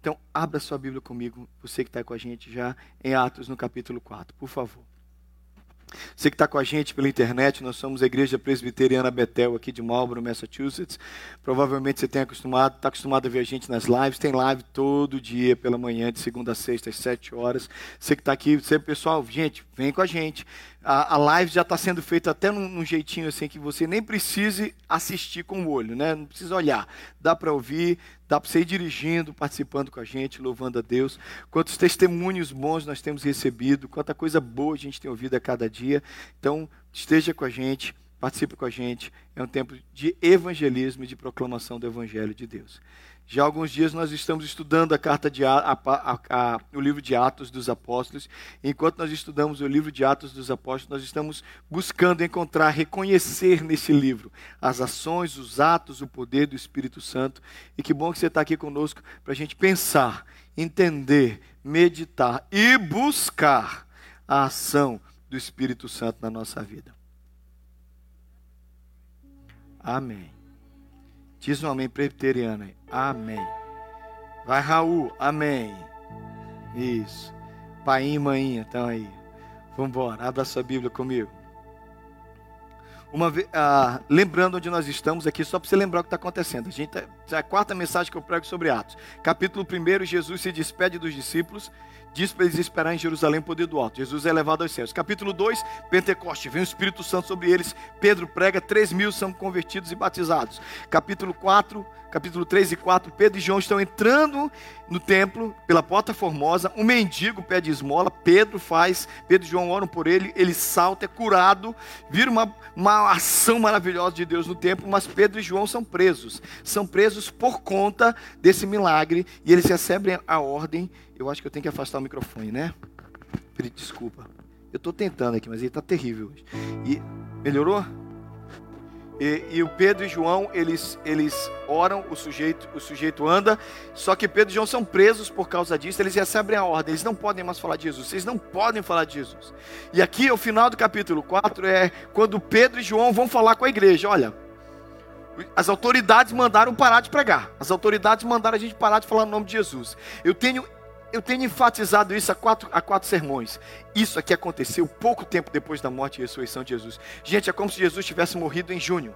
Então, abra sua Bíblia comigo, você que está com a gente já em Atos, no capítulo 4, por favor. Você que está com a gente pela internet, nós somos a Igreja Presbiteriana Betel, aqui de Marlborough, Massachusetts. Provavelmente você tem acostumado, está acostumado a ver a gente nas lives. Tem live todo dia, pela manhã, de segunda a sexta, às sete horas. Você que está aqui, você, pessoal, gente, vem com a gente a, a live já está sendo feita até num, num, jeitinho assim que você nem precise assistir com o olho, né? Não precisa olhar. Dá para ouvir, dá para você ir dirigindo, participando com a gente, louvando a Deus. Quantos testemunhos bons nós temos recebido, quanta coisa boa a gente tem ouvido a cada dia. Então, esteja com a gente, participe com a gente. É um tempo de evangelismo e de proclamação do Evangelho de Deus. Já há alguns dias nós estamos estudando a carta de a, a, a, o livro de Atos dos Apóstolos. Enquanto nós estudamos o livro de Atos dos Apóstolos, nós estamos buscando encontrar, reconhecer nesse livro as ações, os atos, o poder do Espírito Santo. E que bom que você está aqui conosco para a gente pensar, entender, meditar e buscar a ação do Espírito Santo na nossa vida. Amém. Diz um amém presbiteriano aí. Amém. Vai, Raul. Amém. Isso. Pai e mãe, então aí. Vamos embora. Abra sua Bíblia comigo. Uma vez, ah, lembrando onde nós estamos aqui, só para você lembrar o que está acontecendo. A gente tá, é a quarta mensagem que eu prego sobre Atos. Capítulo 1, Jesus se despede dos discípulos diz para eles esperar em Jerusalém o poder do alto. Jesus é levado aos céus. Capítulo 2, Pentecoste, vem o Espírito Santo sobre eles. Pedro prega, 3 mil são convertidos e batizados. Capítulo 4, capítulo 3 e 4, Pedro e João estão entrando no templo, pela porta formosa. Um mendigo pede esmola, Pedro faz, Pedro e João oram por ele, ele salta, é curado, vira uma, uma ação maravilhosa de Deus no templo, mas Pedro e João são presos. São presos por conta desse milagre e eles recebem a ordem eu acho que eu tenho que afastar o microfone, né? Desculpa. Eu estou tentando aqui, mas ele está terrível. E melhorou? E, e, o Pedro e João, eles, eles oram, o sujeito, o sujeito anda, só que Pedro e João são presos por causa disso, eles recebem a ordem, eles não podem mais falar de Jesus, vocês não podem falar de Jesus. E aqui, o final do capítulo 4, é quando Pedro e João vão falar com a igreja, olha, as autoridades mandaram parar de pregar, as autoridades mandaram a gente parar de falar no nome de Jesus. Eu tenho eu tenho enfatizado isso há quatro, há quatro sermões. Isso aqui aconteceu pouco tempo depois da morte e ressurreição de Jesus. Gente, é como se Jesus tivesse morrido em junho.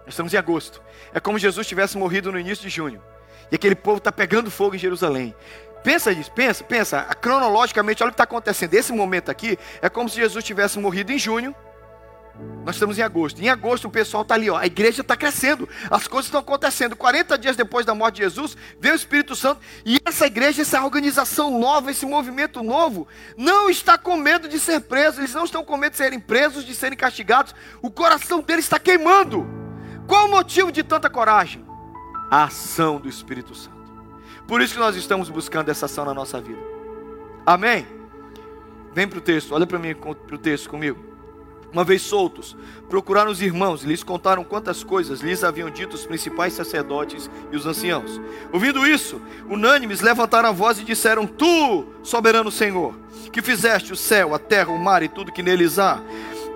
Nós estamos em agosto. É como se Jesus tivesse morrido no início de junho. E aquele povo está pegando fogo em Jerusalém. Pensa nisso, pensa, pensa. Cronologicamente, olha o que está acontecendo. Esse momento aqui é como se Jesus tivesse morrido em junho nós estamos em agosto. Em agosto o pessoal está ali, ó. A igreja está crescendo. As coisas estão acontecendo. 40 dias depois da morte de Jesus, veio o Espírito Santo. E essa igreja, essa organização nova, esse movimento novo, não está com medo de ser preso. Eles não estão com medo de serem presos, de serem castigados. O coração deles está queimando. Qual o motivo de tanta coragem? A ação do Espírito Santo. Por isso que nós estamos buscando essa ação na nossa vida. Amém? Vem para o texto, olha para mim para o texto comigo. Uma vez soltos, procuraram os irmãos e lhes contaram quantas coisas lhes haviam dito os principais sacerdotes e os anciãos. Ouvindo isso, unânimes levantaram a voz e disseram: Tu, soberano Senhor, que fizeste o céu, a terra, o mar e tudo que neles há,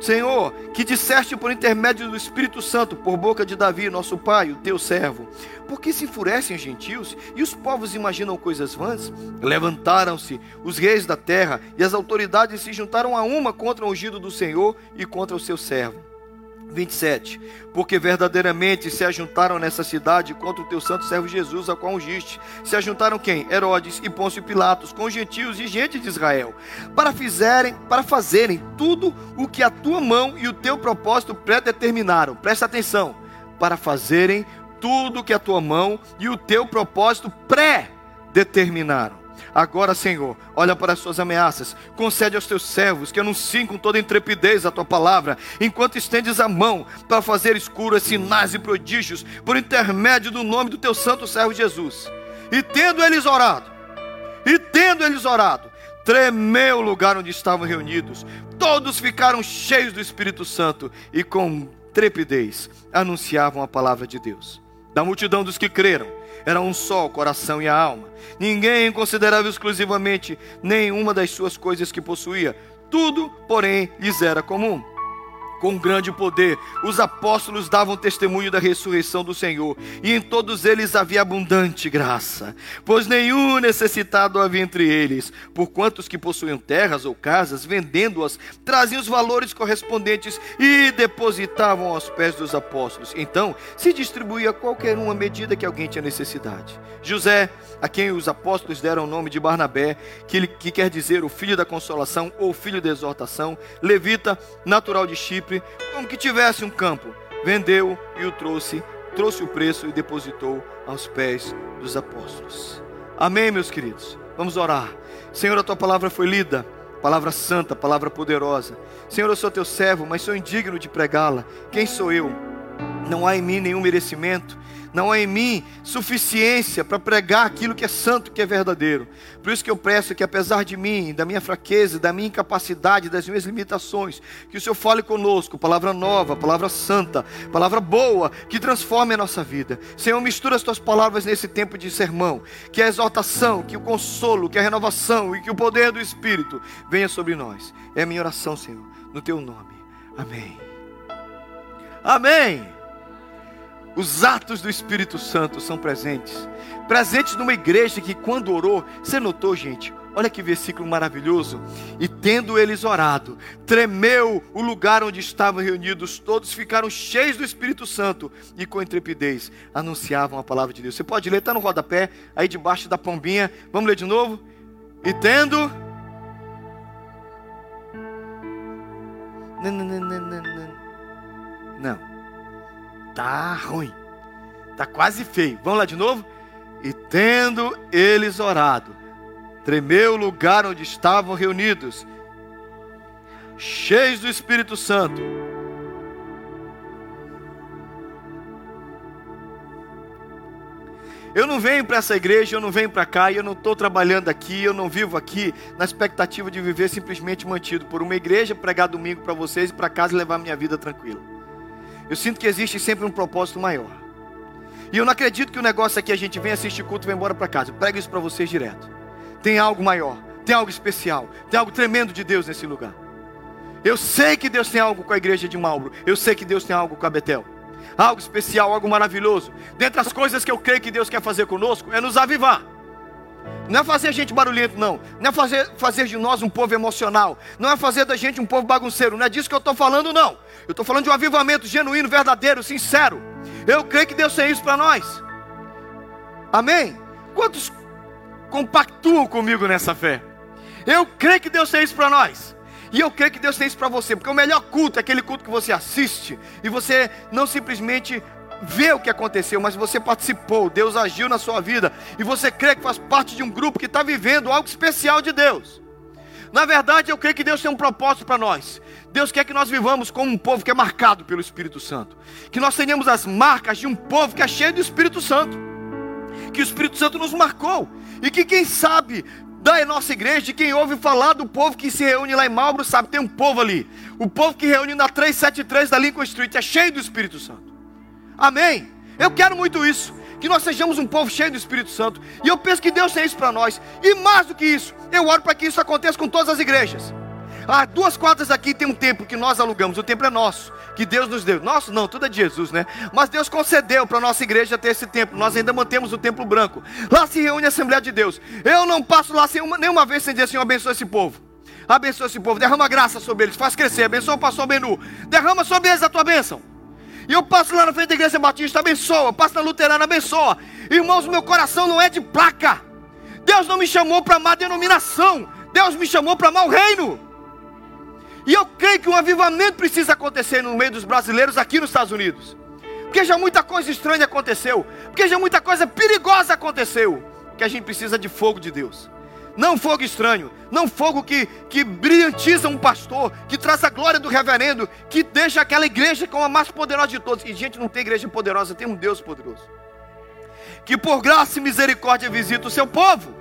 Senhor, que disseste por intermédio do Espírito Santo, por boca de Davi, nosso pai, o teu servo. Por que se enfurecem os gentios e os povos imaginam coisas vãs? Levantaram-se os reis da terra e as autoridades se juntaram a uma contra o ungido do Senhor e contra o seu servo. 27. Porque verdadeiramente se ajuntaram nessa cidade contra o teu santo servo Jesus, a qual ungiste. Se ajuntaram quem? Herodes e Pôncio Pilatos, com gentios e gente de Israel, para fizerem, para fazerem tudo o que a tua mão e o teu propósito predeterminaram. Presta atenção. Para fazerem tudo o que a tua mão e o teu propósito pré-determinaram. Agora, Senhor, olha para as suas ameaças, concede aos teus servos que anunciem com toda intrepidez a tua palavra, enquanto estendes a mão para fazer escuras, sinais e prodígios, por intermédio do nome do teu santo servo Jesus. E tendo eles orado, e tendo eles orado, tremeu o lugar onde estavam reunidos, todos ficaram cheios do Espírito Santo e com trepidez anunciavam a palavra de Deus. Da multidão dos que creram, era um só o coração e a alma. Ninguém considerava exclusivamente nenhuma das suas coisas que possuía. Tudo, porém, lhes era comum. Com grande poder, os apóstolos davam testemunho da ressurreição do Senhor, e em todos eles havia abundante graça, pois nenhum necessitado havia entre eles, por quantos que possuíam terras ou casas, vendendo-as, traziam os valores correspondentes e depositavam aos pés dos apóstolos. Então se distribuía qualquer uma medida que alguém tinha necessidade. José, a quem os apóstolos deram o nome de Barnabé, que, que quer dizer o filho da consolação ou filho da exortação, levita, natural de Chipre, como que tivesse um campo. Vendeu e o trouxe, trouxe o preço e depositou aos pés dos apóstolos. Amém, meus queridos. Vamos orar. Senhor, a tua palavra foi lida, palavra santa, palavra poderosa. Senhor, eu sou teu servo, mas sou indigno de pregá-la. Quem sou eu? Não há em mim nenhum merecimento não há em mim suficiência para pregar aquilo que é santo, que é verdadeiro. Por isso que eu peço que, apesar de mim, da minha fraqueza, da minha incapacidade, das minhas limitações, que o Senhor fale conosco, palavra nova, palavra santa, palavra boa, que transforme a nossa vida. Senhor, mistura as tuas palavras nesse tempo de sermão, que a exaltação, que o consolo, que a renovação e que o poder do Espírito venha sobre nós. É a minha oração, Senhor, no teu nome. Amém. Amém. Os atos do Espírito Santo são presentes. Presentes numa igreja que, quando orou, você notou, gente? Olha que versículo maravilhoso. E tendo eles orado, tremeu o lugar onde estavam reunidos, todos ficaram cheios do Espírito Santo e com intrepidez anunciavam a palavra de Deus. Você pode ler, está no rodapé, aí debaixo da pombinha. Vamos ler de novo? E tendo. Não, não, não, não. Tá ruim. Tá quase feio. Vamos lá de novo? E tendo eles orado, tremeu o lugar onde estavam reunidos, cheios do Espírito Santo. Eu não venho para essa igreja, eu não venho para cá, eu não estou trabalhando aqui, eu não vivo aqui na expectativa de viver simplesmente mantido por uma igreja, pregar domingo para vocês e para casa levar minha vida tranquila. Eu sinto que existe sempre um propósito maior. E eu não acredito que o negócio aqui a gente vem assistir culto e vai embora para casa. Eu prego isso para vocês direto. Tem algo maior, tem algo especial, tem algo tremendo de Deus nesse lugar. Eu sei que Deus tem algo com a igreja de Mauro. Eu sei que Deus tem algo com a Betel. Algo especial, algo maravilhoso. Dentre as coisas que eu creio que Deus quer fazer conosco é nos avivar. Não é fazer gente barulhento, não. Não é fazer, fazer de nós um povo emocional. Não é fazer da gente um povo bagunceiro. Não é disso que eu estou falando, não. Eu estou falando de um avivamento genuíno, verdadeiro, sincero. Eu creio que Deus tem isso para nós. Amém? Quantos compactuam comigo nessa fé? Eu creio que Deus tem isso para nós. E eu creio que Deus tem isso para você, porque o melhor culto é aquele culto que você assiste e você não simplesmente vê o que aconteceu, mas você participou, Deus agiu na sua vida e você crê que faz parte de um grupo que está vivendo algo especial de Deus. Na verdade, eu creio que Deus tem um propósito para nós. Deus quer que nós vivamos como um povo que é marcado pelo Espírito Santo. Que nós tenhamos as marcas de um povo que é cheio do Espírito Santo. Que o Espírito Santo nos marcou. E que quem sabe da nossa igreja, de quem ouve falar do povo que se reúne lá em Malbro, sabe, tem um povo ali. O povo que reúne na 373 da Lincoln Street é cheio do Espírito Santo. Amém? Eu quero muito isso. Que nós sejamos um povo cheio do Espírito Santo. E eu penso que Deus tem isso para nós. E mais do que isso, eu oro para que isso aconteça com todas as igrejas. Ah, duas quadras aqui tem um templo que nós alugamos. O templo é nosso, que Deus nos deu. Nosso não, tudo é de Jesus, né? Mas Deus concedeu para a nossa igreja ter esse templo. Nós ainda mantemos o templo branco. Lá se reúne a Assembleia de Deus. Eu não passo lá sem uma, nenhuma vez sem dizer assim: abençoa esse povo. Abençoa esse povo, derrama graça sobre eles, faz crescer. Abençoa o pastor Menu. Derrama sobre eles a tua bênção. E eu passo lá na frente da igreja batista, abençoa. Passo na luterana, abençoa. Irmãos, meu coração não é de placa. Deus não me chamou para amar denominação. Deus me chamou para o reino. E eu creio que um avivamento precisa acontecer no meio dos brasileiros aqui nos Estados Unidos. Porque já muita coisa estranha aconteceu. Porque já muita coisa perigosa aconteceu. Que a gente precisa de fogo de Deus. Não fogo estranho, não fogo que, que brilhantiza um pastor, que traz a glória do reverendo, que deixa aquela igreja como a mais poderosa de todos. E gente, não tem igreja poderosa, tem um Deus poderoso. Que por graça e misericórdia visita o seu povo.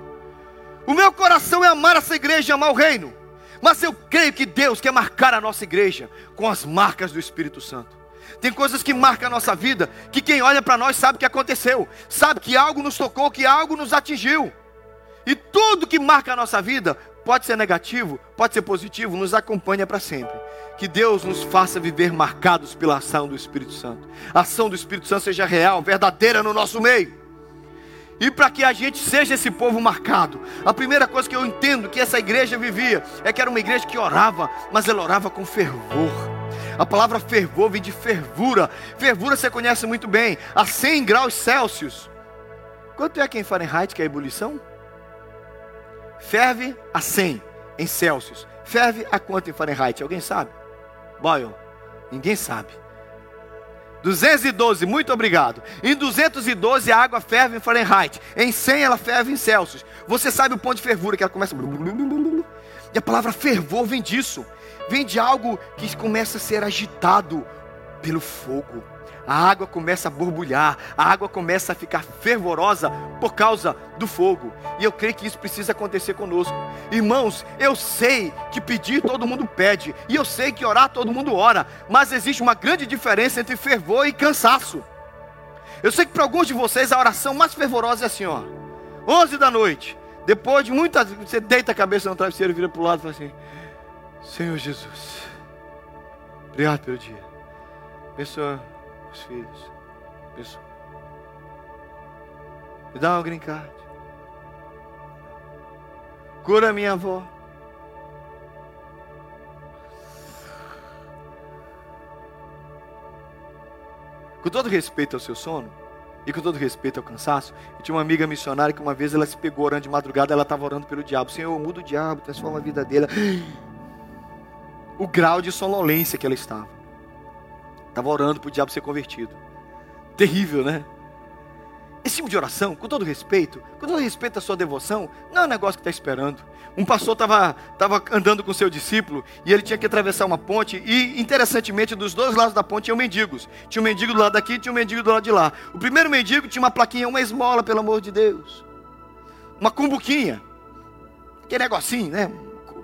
O meu coração é amar essa igreja e amar o reino. Mas eu creio que Deus quer marcar a nossa igreja com as marcas do Espírito Santo. Tem coisas que marcam a nossa vida, que quem olha para nós sabe que aconteceu, sabe que algo nos tocou, que algo nos atingiu. E tudo que marca a nossa vida, pode ser negativo, pode ser positivo, nos acompanha para sempre. que Deus nos faça viver marcados pela ação do Espírito Santo. A ação do Espírito Santo seja real, verdadeira no nosso meio. E para que a gente seja esse povo marcado, a primeira coisa que eu entendo que essa igreja vivia é que era uma igreja que orava, mas ela orava com fervor. A palavra fervor vem de fervura. Fervura você conhece muito bem, a 100 graus Celsius. Quanto é que em Fahrenheit que é a ebulição? Ferve a 100 em Celsius. Ferve a quanto em Fahrenheit? Alguém sabe? Boyle, ninguém sabe. 212, muito obrigado. Em 212 a água ferve em Fahrenheit. Em 100 ela ferve em Celsius. Você sabe o ponto de fervura que ela começa. E a palavra fervor vem disso. Vem de algo que começa a ser agitado pelo fogo a água começa a borbulhar, a água começa a ficar fervorosa por causa do fogo. E eu creio que isso precisa acontecer conosco. Irmãos, eu sei que pedir todo mundo pede, e eu sei que orar todo mundo ora, mas existe uma grande diferença entre fervor e cansaço. Eu sei que para alguns de vocês a oração mais fervorosa é assim, ó. 11 da noite, depois de muitas, você deita a cabeça no travesseiro, vira para o lado e fala assim: Senhor Jesus, obrigado pelo dia. Pessoa os filhos. Me dá uma green card. Cura minha avó. Com todo respeito ao seu sono e com todo respeito ao cansaço, eu tinha uma amiga missionária que uma vez ela se pegou orando de madrugada, ela estava orando pelo diabo. Senhor, muda o diabo, transforma a vida dela. O grau de sonolência que ela estava. Estava orando para o diabo ser convertido. Terrível, né? Esse tipo de oração, com todo respeito, com todo respeito à sua devoção, não é um negócio que está esperando. Um pastor estava tava andando com seu discípulo e ele tinha que atravessar uma ponte. E, interessantemente, dos dois lados da ponte tinham mendigos. Tinha um mendigo do lado daqui tinha um mendigo do lado de lá. O primeiro mendigo tinha uma plaquinha, uma esmola, pelo amor de Deus. Uma cumbuquinha. Aquele negocinho, né?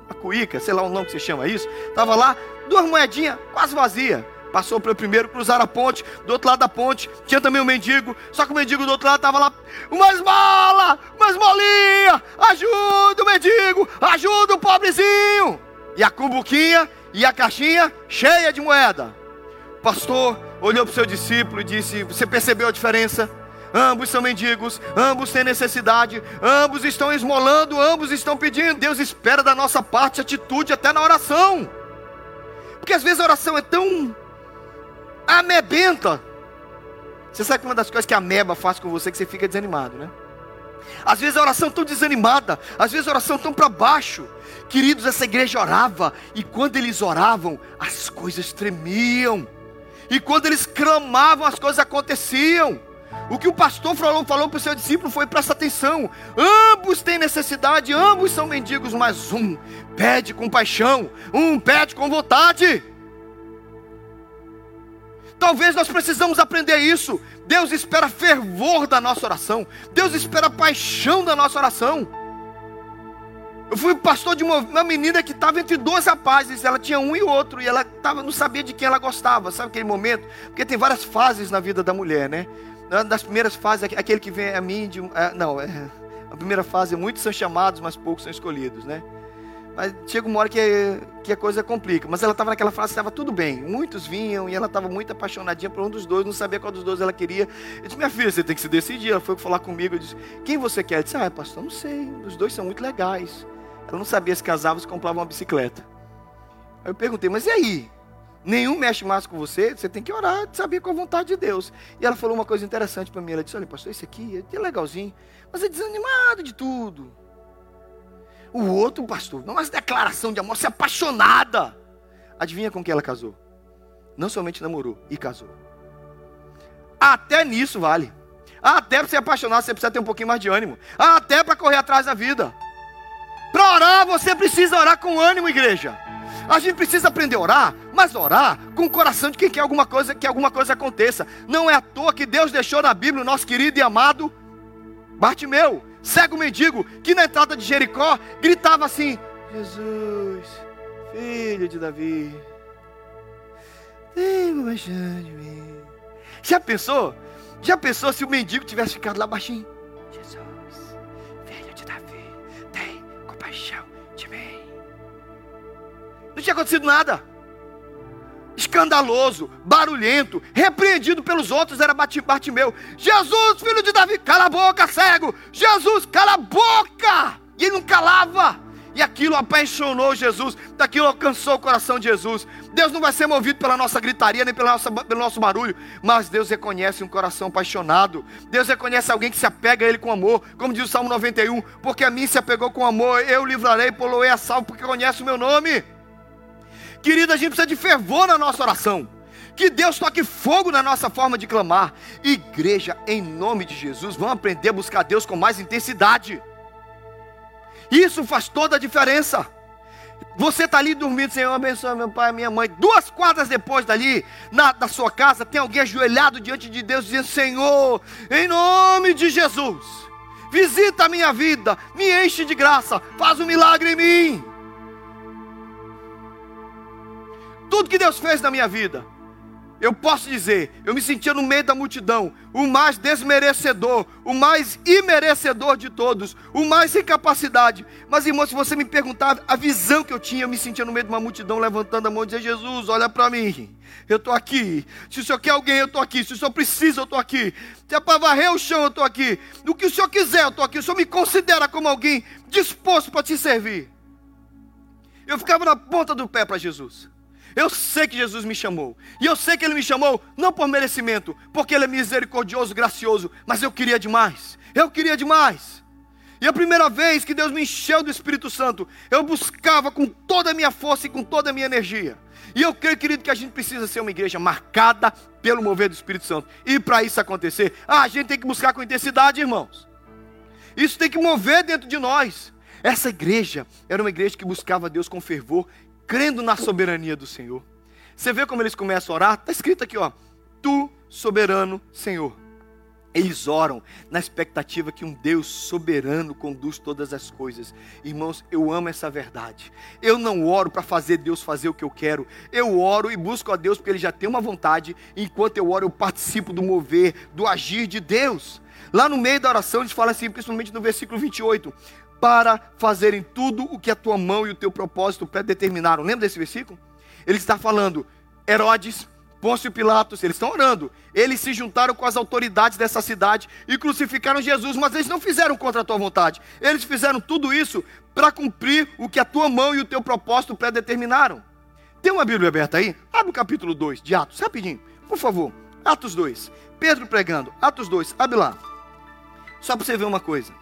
Uma cuíca, sei lá o nome que se chama isso. Estava lá, duas moedinhas, quase vazia. Passou pelo primeiro, cruzaram a ponte. Do outro lado da ponte tinha também um mendigo. Só que o mendigo do outro lado estava lá. Uma esmola, uma esmolinha. Ajuda o mendigo, ajuda o pobrezinho. E a cumbuquinha e a caixinha cheia de moeda. O pastor olhou para o seu discípulo e disse: Você percebeu a diferença? Ambos são mendigos, ambos têm necessidade, ambos estão esmolando, ambos estão pedindo. Deus espera da nossa parte atitude até na oração. Porque às vezes a oração é tão amebenta. Você sabe que uma das coisas que a ameba faz com você é que você fica desanimado, né? Às vezes a oração tão desanimada, às vezes a oração tão para baixo. Queridos, essa igreja orava e quando eles oravam, as coisas tremiam. E quando eles clamavam, as coisas aconteciam. O que o pastor falou, falou para o seu discípulo foi: presta atenção, ambos têm necessidade, ambos são mendigos, mas um pede com paixão, um pede com vontade. Talvez nós precisamos aprender isso. Deus espera fervor da nossa oração. Deus espera paixão da nossa oração. Eu fui pastor de uma, uma menina que estava entre dois rapazes, ela tinha um e outro, e ela tava, não sabia de quem ela gostava, sabe aquele momento? Porque tem várias fases na vida da mulher, né? Uma das primeiras fases, aquele que vem a mim, de, é, não, é, a primeira fase, muitos são chamados, mas poucos são escolhidos, né? Mas chega uma hora que, que a coisa complica. Mas ela estava naquela fase, estava tudo bem. Muitos vinham e ela estava muito apaixonadinha por um dos dois, não sabia qual dos dois ela queria. Eu disse, minha filha, você tem que se decidir. Ela foi falar comigo, eu disse, quem você quer? Eu disse, ah, pastor, não sei. Os dois são muito legais. Ela não sabia se casava se comprava uma bicicleta. Aí eu perguntei, mas e aí? Nenhum mexe mais com você, você tem que orar, saber qual a vontade de Deus. E ela falou uma coisa interessante para mim. Ela disse: Olha, pastor, esse aqui é legalzinho, mas é desanimado de tudo. O outro, pastor, não é uma declaração de amor, se apaixonada. Adivinha com quem ela casou? Não somente namorou, e casou. Até nisso vale. Até para se apaixonar, você precisa ter um pouquinho mais de ânimo. Até para correr atrás da vida. Para orar, você precisa orar com ânimo, igreja. A gente precisa aprender a orar, mas orar com o coração de quem quer alguma coisa, que alguma coisa aconteça. Não é à toa que Deus deixou na Bíblia o nosso querido e amado Bartimeu cego mendigo, que na entrada de Jericó gritava assim: Jesus, filho de Davi, tem compaixão de mim. Já pensou? Já pensou se o mendigo tivesse ficado lá baixinho? Jesus, filho de Davi, tem compaixão de mim. Não tinha acontecido nada. Escandaloso, barulhento, repreendido pelos outros, era Bartimeu. Jesus, filho de Davi, cala a boca, cego! Jesus, cala a boca! E ele não calava. E aquilo apaixonou Jesus, daquilo alcançou o coração de Jesus. Deus não vai ser movido pela nossa gritaria, nem pela nossa, pelo nosso barulho, mas Deus reconhece um coração apaixonado. Deus reconhece alguém que se apega a Ele com amor, como diz o Salmo 91, porque a mim se apegou com amor, eu livrarei, poloei a salvo, porque conhece o meu nome. Querido, a gente precisa de fervor na nossa oração. Que Deus toque fogo na nossa forma de clamar. Igreja, em nome de Jesus, vamos aprender a buscar Deus com mais intensidade. Isso faz toda a diferença. Você está ali dormindo, Senhor, abençoe meu pai e minha mãe. Duas quadras depois dali, na, sua casa, tem alguém ajoelhado diante de Deus, dizendo: Senhor, em nome de Jesus, visita a minha vida, me enche de graça, faz um milagre em mim. Tudo que Deus fez na minha vida, eu posso dizer, eu me sentia no meio da multidão, o mais desmerecedor, o mais imerecedor de todos, o mais sem capacidade. Mas, irmão, se você me perguntar a visão que eu tinha, eu me sentia no meio de uma multidão, levantando a mão e dizendo: Jesus, olha para mim, eu estou aqui. Se o senhor quer alguém, eu estou aqui. Se o senhor precisa, eu estou aqui. Se é para varrer o chão, eu estou aqui. Do que o senhor quiser, eu estou aqui. O senhor me considera como alguém disposto para te servir. Eu ficava na ponta do pé para Jesus. Eu sei que Jesus me chamou. E eu sei que Ele me chamou não por merecimento, porque Ele é misericordioso, gracioso, mas eu queria demais. Eu queria demais. E a primeira vez que Deus me encheu do Espírito Santo, eu buscava com toda a minha força e com toda a minha energia. E eu creio, querido, que a gente precisa ser uma igreja marcada pelo mover do Espírito Santo. E para isso acontecer, ah, a gente tem que buscar com intensidade, irmãos. Isso tem que mover dentro de nós. Essa igreja era uma igreja que buscava Deus com fervor crendo na soberania do Senhor. Você vê como eles começam a orar? Está escrito aqui, ó. Tu, soberano Senhor. Eles oram na expectativa que um Deus soberano conduz todas as coisas. Irmãos, eu amo essa verdade. Eu não oro para fazer Deus fazer o que eu quero. Eu oro e busco a Deus porque Ele já tem uma vontade. Enquanto eu oro, eu participo do mover, do agir de Deus. Lá no meio da oração, eles falam assim, principalmente no versículo 28 para fazerem tudo o que a tua mão e o teu propósito predeterminaram. Lembra desse versículo? Ele está falando, Herodes, Pôncio Pilatos, eles estão orando. Eles se juntaram com as autoridades dessa cidade e crucificaram Jesus, mas eles não fizeram contra a tua vontade. Eles fizeram tudo isso para cumprir o que a tua mão e o teu propósito predeterminaram. Tem uma Bíblia aberta aí? Abre o capítulo 2 de Atos, rapidinho, por favor. Atos 2. Pedro pregando. Atos 2, abre lá. Só para você ver uma coisa.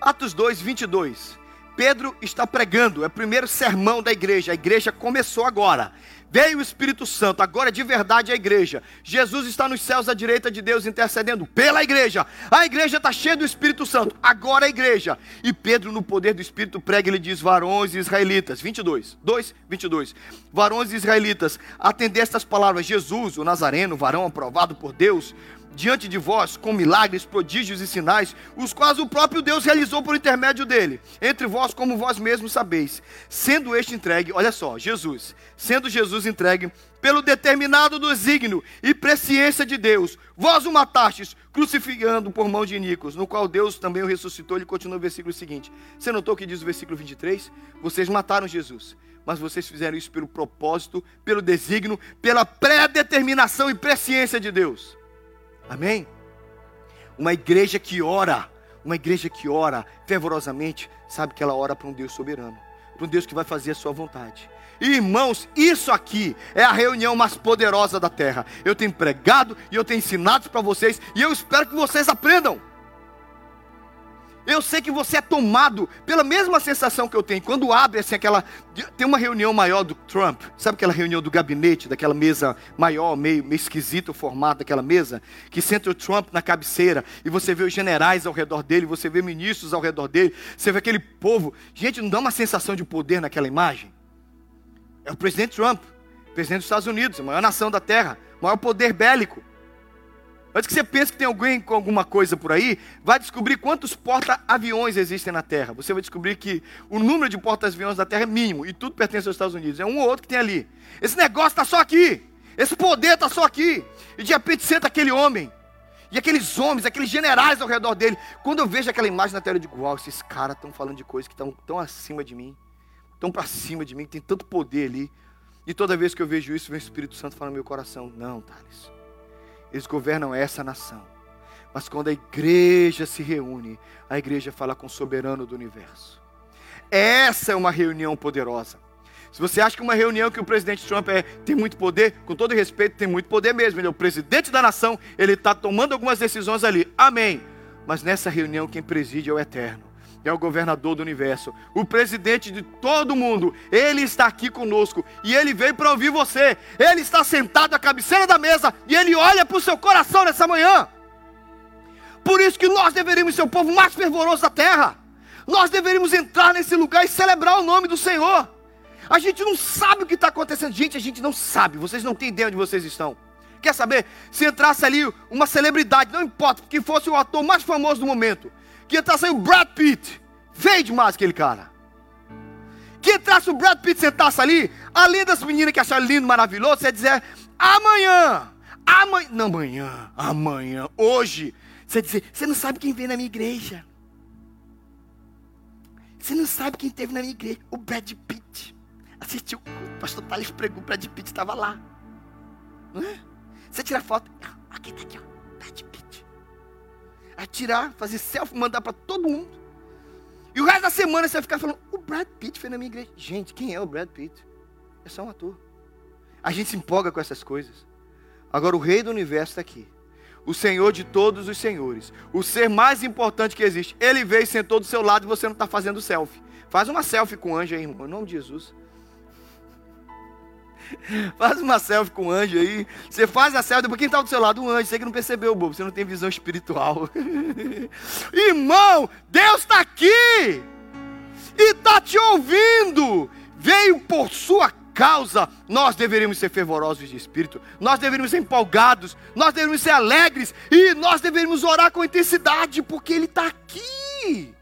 Atos 2, 22. Pedro está pregando, é o primeiro sermão da igreja. A igreja começou agora. Veio o Espírito Santo, agora de verdade a igreja. Jesus está nos céus à direita de Deus intercedendo pela igreja. A igreja está cheia do Espírito Santo, agora a igreja. E Pedro, no poder do Espírito, prega, ele diz: Varões israelitas, 22, 2, 22. Varões israelitas, atender estas palavras: Jesus, o Nazareno, varão aprovado por Deus diante de vós com milagres, prodígios e sinais, os quais o próprio Deus realizou por intermédio dele, entre vós, como vós mesmos sabeis. Sendo este entregue, olha só, Jesus, sendo Jesus entregue pelo determinado desígnio e presciência de Deus, vós o matastes, crucificando por mão de Nicos, no qual Deus também o ressuscitou. Ele continua o versículo seguinte. Você notou o que diz o versículo 23? Vocês mataram Jesus mas vocês fizeram isso pelo propósito, pelo desígnio, pela predeterminação e presciência de Deus. Amém? Uma igreja que ora, uma igreja que ora fervorosamente, sabe que ela ora para um Deus soberano, para um Deus que vai fazer a sua vontade. Irmãos, isso aqui é a reunião mais poderosa da terra. Eu tenho pregado e eu tenho ensinado para vocês, e eu espero que vocês aprendam. Eu sei que você é tomado pela mesma sensação que eu tenho. Quando abre assim aquela. Tem uma reunião maior do Trump. Sabe aquela reunião do gabinete, daquela mesa maior, meio, meio esquisito o formato daquela mesa? Que senta o Trump na cabeceira e você vê os generais ao redor dele, você vê ministros ao redor dele, você vê aquele povo. Gente, não dá uma sensação de poder naquela imagem? É o presidente Trump, presidente dos Estados Unidos, a maior nação da terra, maior poder bélico. Antes que você pense que tem alguém com alguma coisa por aí, vai descobrir quantos porta-aviões existem na Terra. Você vai descobrir que o número de porta-aviões da Terra é mínimo e tudo pertence aos Estados Unidos. É um ou outro que tem ali. Esse negócio está só aqui. Esse poder está só aqui. E de repente senta aquele homem. E aqueles homens, aqueles generais ao redor dele. Quando eu vejo aquela imagem na tela, eu digo: Uau, esses caras estão falando de coisas que estão tão acima de mim. Estão para cima de mim, tem tanto poder ali. E toda vez que eu vejo isso, vem o Espírito Santo falando no meu coração: não, Thales, eles governam essa nação. Mas quando a igreja se reúne, a igreja fala com o soberano do universo. Essa é uma reunião poderosa. Se você acha que uma reunião que o presidente Trump é, tem muito poder, com todo respeito, tem muito poder mesmo. Ele é o presidente da nação, ele está tomando algumas decisões ali. Amém. Mas nessa reunião, quem preside é o Eterno é o governador do universo, o presidente de todo mundo. Ele está aqui conosco e ele veio para ouvir você. Ele está sentado à cabeceira da mesa e ele olha para o seu coração nessa manhã. Por isso que nós deveríamos ser o povo mais fervoroso da terra. Nós deveríamos entrar nesse lugar e celebrar o nome do Senhor. A gente não sabe o que está acontecendo. Gente, a gente não sabe. Vocês não têm ideia onde vocês estão. Quer saber? Se entrasse ali uma celebridade, não importa, que fosse o ator mais famoso do momento, que entrasse aí o Brad Pitt, feio demais aquele cara. Que entrasse o Brad Pitt sentasse ali, além das meninas que acharam lindo, maravilhoso, você ia dizer, amanhã, amanhã, não amanhã, amanhã, hoje, você dizer, você não sabe quem veio na minha igreja. Você não sabe quem teve na minha igreja, o Brad Pitt. Assistiu o pastor Thales pregou, o Brad Pitt estava lá. Não é? Você tira foto, aqui está aqui, ó. Aí tirar, fazer selfie, mandar para todo mundo. E o resto da semana você vai ficar falando, o Brad Pitt foi na minha igreja. Gente, quem é o Brad Pitt? É só um ator. A gente se empolga com essas coisas. Agora o rei do universo está aqui. O Senhor de todos os senhores. O ser mais importante que existe. Ele veio sentou do seu lado e você não está fazendo selfie. Faz uma selfie com o anjo aí, irmão. Em nome de Jesus. Faz uma selfie com o anjo aí. Você faz a selfie, depois quem está do seu lado? Um anjo. Você que não percebeu, bobo. Você não tem visão espiritual. Irmão, Deus está aqui. E está te ouvindo. Veio por sua causa. Nós deveríamos ser fervorosos de espírito. Nós deveríamos ser empolgados. Nós deveríamos ser alegres. E nós deveríamos orar com intensidade. Porque Ele está aqui.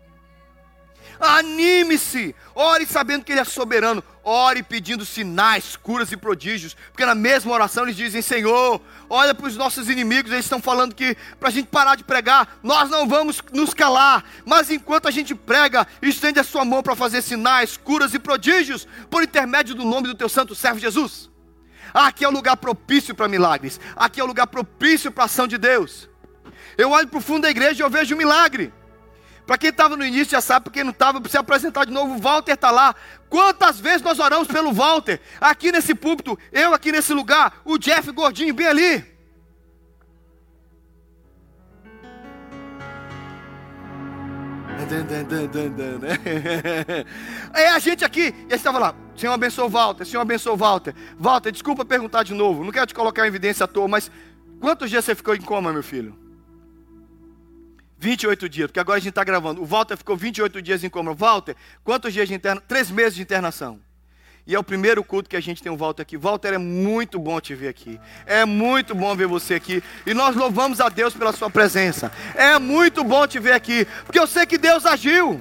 Anime-se, ore sabendo que Ele é soberano, ore pedindo sinais, curas e prodígios, porque na mesma oração eles dizem: Senhor, olha para os nossos inimigos, eles estão falando que para a gente parar de pregar, nós não vamos nos calar, mas enquanto a gente prega, estende a sua mão para fazer sinais, curas e prodígios, por intermédio do nome do teu santo servo Jesus. Aqui é o lugar propício para milagres, aqui é o lugar propício para a ação de Deus. Eu olho para o fundo da igreja e eu vejo um milagre. Para quem estava no início já sabe, para quem não estava, precisa apresentar de novo. O Walter está lá. Quantas vezes nós oramos pelo Walter? Aqui nesse púlpito, eu aqui nesse lugar, o Jeff Gordinho bem ali. É a gente aqui, e a gente estava lá, Senhor abençoe o Walter, Senhor abençoe o Walter. Walter, desculpa perguntar de novo, não quero te colocar em evidência à toa, mas quantos dias você ficou em coma, meu filho? 28 dias, porque agora a gente está gravando. O Walter ficou 28 dias em coma. Walter, quantos dias de internação? Três meses de internação. E é o primeiro culto que a gente tem o Walter aqui. Walter, é muito bom te ver aqui. É muito bom ver você aqui. E nós louvamos a Deus pela sua presença. É muito bom te ver aqui. Porque eu sei que Deus agiu.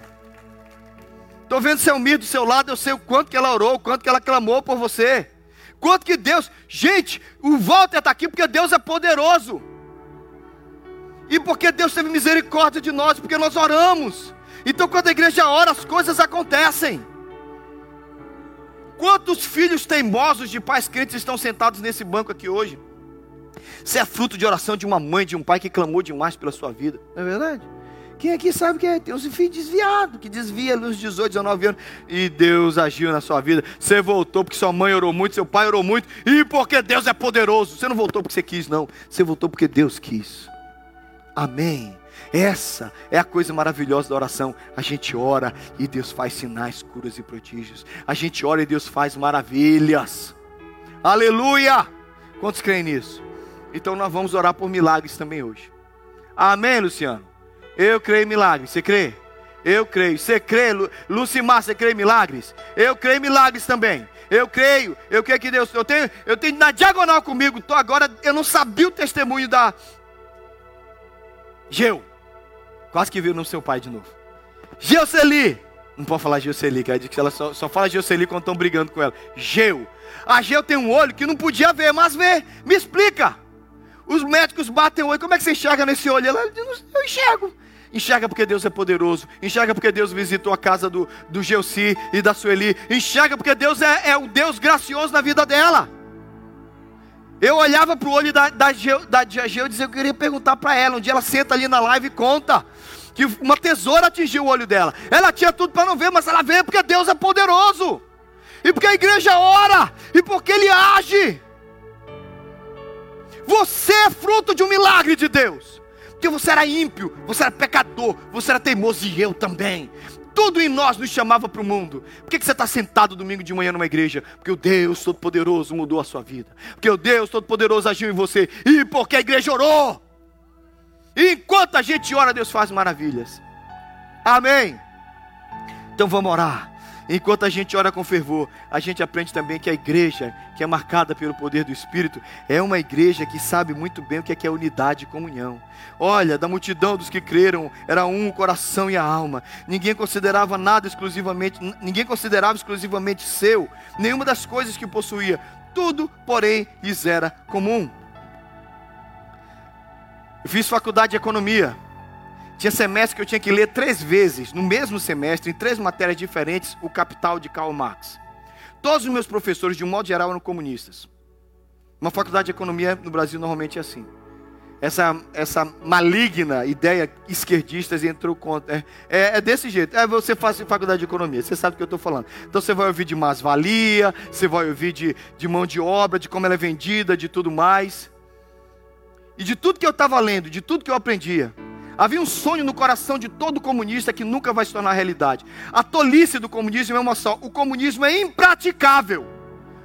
Estou vendo seu amigo do seu lado, eu sei o quanto que ela orou, o quanto que ela clamou por você. Quanto que Deus. Gente, o Walter está aqui porque Deus é poderoso. E porque Deus teve misericórdia de nós, porque nós oramos. Então, quando a igreja ora, as coisas acontecem. Quantos filhos teimosos de pais crentes estão sentados nesse banco aqui hoje? Você é fruto de oração de uma mãe, de um pai que clamou demais pela sua vida, não é verdade? Quem aqui sabe que é? Tem uns filhos desviados, que desvia nos 18, 19 anos, e Deus agiu na sua vida. Você voltou porque sua mãe orou muito, seu pai orou muito, e porque Deus é poderoso. Você não voltou porque você quis, não. Você voltou porque Deus quis. Amém. Essa é a coisa maravilhosa da oração. A gente ora e Deus faz sinais, curas e prodígios. A gente ora e Deus faz maravilhas. Aleluia! Quantos creem nisso? Então nós vamos orar por milagres também hoje. Amém, Luciano? Eu creio em milagres. Você crê? Eu creio. Você crê, Lu... Lucimar, você crê em milagres? Eu creio em milagres também. Eu creio, eu creio que Deus. Eu tenho, eu tenho na diagonal comigo. Tô agora, eu não sabia o testemunho da, Geu. Quase que viu no seu pai de novo. Geoceli. Não pode falar Geoceli, que ela só, só fala Geoceli quando estão brigando com ela. Geu. A Geu tem um olho que não podia ver, mas vê. Me explica. Os médicos batem o olho. Como é que você enxerga nesse olho? Ela diz, eu enxergo. Enxerga porque Deus é poderoso. Enxerga porque Deus visitou a casa do, do Geuci e da Sueli. Enxerga porque Deus é, é o Deus gracioso na vida dela. Eu olhava para o olho da, da, da Geu e dizia, eu queria perguntar para ela. Um dia ela senta ali na live e conta que uma tesoura atingiu o olho dela. Ela tinha tudo para não ver, mas ela vê porque Deus é poderoso. E porque a igreja ora. E porque Ele age. Você é fruto de um milagre de Deus. Porque você era ímpio, você era pecador, você era teimoso e eu também. Tudo em nós nos chamava para o mundo. Por que, que você está sentado domingo de manhã numa igreja? Porque o Deus Todo-Poderoso mudou a sua vida. Porque o Deus Todo-Poderoso agiu em você. E porque a igreja orou. E enquanto a gente ora, Deus faz maravilhas. Amém. Então vamos orar. Enquanto a gente ora com fervor, a gente aprende também que a igreja, que é marcada pelo poder do Espírito, é uma igreja que sabe muito bem o que é, que é unidade e comunhão. Olha, da multidão dos que creram, era um o coração e a alma. Ninguém considerava nada exclusivamente, ninguém considerava exclusivamente seu, nenhuma das coisas que possuía. Tudo, porém, lhes era comum. Eu fiz faculdade de economia. Tinha semestre que eu tinha que ler três vezes, no mesmo semestre, em três matérias diferentes, o Capital de Karl Marx. Todos os meus professores, de um modo geral, eram comunistas. Uma faculdade de economia no Brasil normalmente é assim. Essa, essa maligna ideia esquerdista entrou contra. É, é, é, desse jeito. É, você faz faculdade de economia, você sabe o que eu estou falando. Então você vai ouvir de mais-valia, você vai ouvir de, de mão de obra, de como ela é vendida, de tudo mais. E de tudo que eu estava lendo, de tudo que eu aprendia. Havia um sonho no coração de todo comunista que nunca vai se tornar realidade. A tolice do comunismo é uma só: o comunismo é impraticável,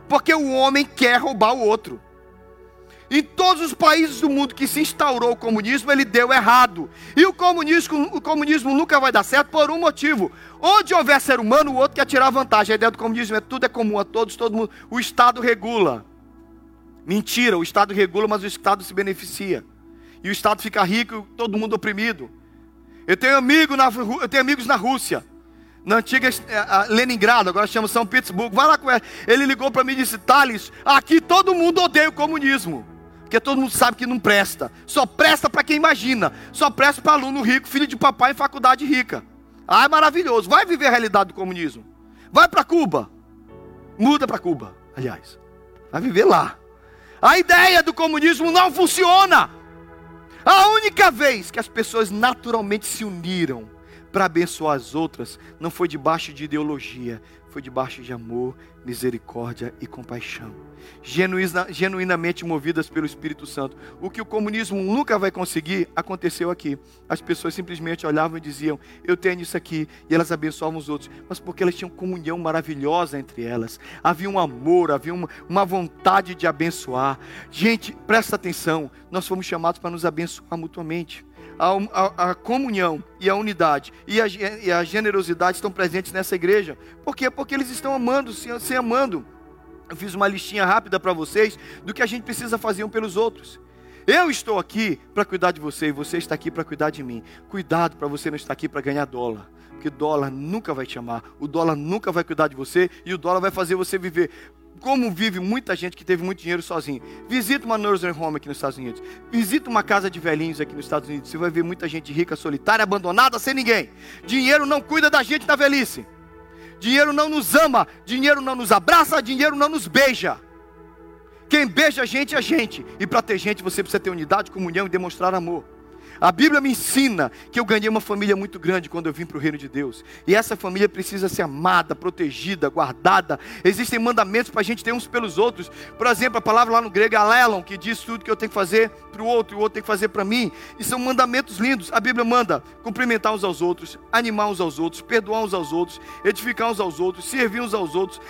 porque o homem quer roubar o outro. Em todos os países do mundo que se instaurou o comunismo, ele deu errado. E o comunismo, o comunismo nunca vai dar certo por um motivo. Onde houver ser humano, o outro quer tirar vantagem. A ideia do comunismo é tudo é comum a todos, todo mundo. O Estado regula. Mentira, o Estado regula, mas o Estado se beneficia e o Estado fica rico todo mundo oprimido. Eu tenho, amigo na, eu tenho amigos na Rússia, na antiga eh, Leningrado, agora chama São Petersburgo. Vai lá com ele. Ele ligou para mim e disse: Thales, aqui todo mundo odeia o comunismo. Porque todo mundo sabe que não presta. Só presta para quem imagina. Só presta para aluno rico, filho de papai em faculdade rica. Ah, é maravilhoso. Vai viver a realidade do comunismo. Vai para Cuba. Muda para Cuba, aliás. Vai viver lá. A ideia do comunismo não funciona. A única vez que as pessoas naturalmente se uniram para abençoar as outras não foi debaixo de ideologia, foi debaixo de amor, misericórdia e compaixão. Genuína, genuinamente movidas pelo Espírito Santo. O que o comunismo nunca vai conseguir aconteceu aqui. As pessoas simplesmente olhavam e diziam: Eu tenho isso aqui, e elas abençoavam os outros, mas porque elas tinham comunhão maravilhosa entre elas. Havia um amor, havia uma, uma vontade de abençoar. Gente, presta atenção: nós fomos chamados para nos abençoar mutuamente a, a, a comunhão e a unidade e a, e a, generosidade estão presentes nessa igreja. Por quê? Porque eles estão amando, se, se amando. Eu fiz uma listinha rápida para vocês do que a gente precisa fazer um pelos outros. Eu estou aqui para cuidar de você e você está aqui para cuidar de mim. Cuidado para você não estar aqui para ganhar dólar. Porque dólar nunca vai te amar, o dólar nunca vai cuidar de você e o dólar vai fazer você viver como vive muita gente que teve muito dinheiro sozinho. Visita uma nursing home aqui nos Estados Unidos. Visita uma casa de velhinhos aqui nos Estados Unidos. Você vai ver muita gente rica, solitária, abandonada, sem ninguém. Dinheiro não cuida da gente na velhice. Dinheiro não nos ama, dinheiro não nos abraça, dinheiro não nos beija. Quem beija a gente é a gente. E para ter gente você precisa ter unidade, comunhão e demonstrar amor. A Bíblia me ensina que eu ganhei uma família muito grande quando eu vim para o reino de Deus. E essa família precisa ser amada, protegida, guardada. Existem mandamentos para a gente ter uns pelos outros. Por exemplo, a palavra lá no grego é alelon, que diz tudo que eu tenho que fazer para o outro e o outro tem que fazer para mim. E são mandamentos lindos. A Bíblia manda cumprimentar uns aos outros, animar uns aos outros, perdoar uns aos outros, edificar uns aos outros, servir uns aos outros,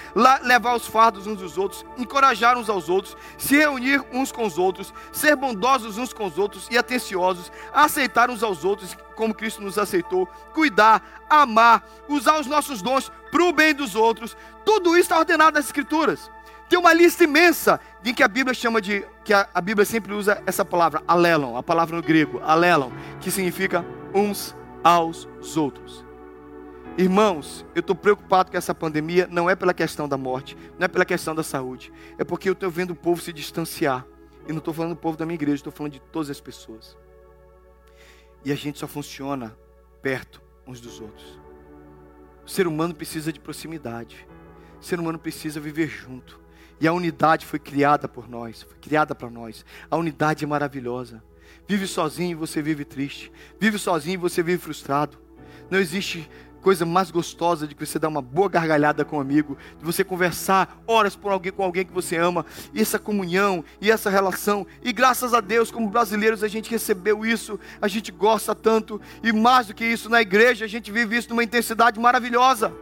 levar os fardos uns dos outros, encorajar uns aos outros, se reunir uns com os outros, ser bondosos uns com os outros e atenciosos aceitar uns aos outros como Cristo nos aceitou, cuidar, amar, usar os nossos dons para o bem dos outros. Tudo isso está ordenado nas Escrituras. Tem uma lista imensa em que a Bíblia chama de, que a, a Bíblia sempre usa essa palavra, alelon, a palavra no grego, alelon, que significa uns aos outros. Irmãos, eu estou preocupado com essa pandemia, não é pela questão da morte, não é pela questão da saúde, é porque eu estou vendo o povo se distanciar. E não estou falando do povo da minha igreja, estou falando de todas as pessoas. E a gente só funciona perto uns dos outros. O ser humano precisa de proximidade. O ser humano precisa viver junto. E a unidade foi criada por nós, foi criada para nós. A unidade é maravilhosa. Vive sozinho e você vive triste. Vive sozinho e você vive frustrado. Não existe coisa mais gostosa de que você dar uma boa gargalhada com um amigo, de você conversar horas por alguém com alguém que você ama, e essa comunhão e essa relação. E graças a Deus, como brasileiros, a gente recebeu isso, a gente gosta tanto, e mais do que isso, na igreja a gente vive isso numa intensidade maravilhosa.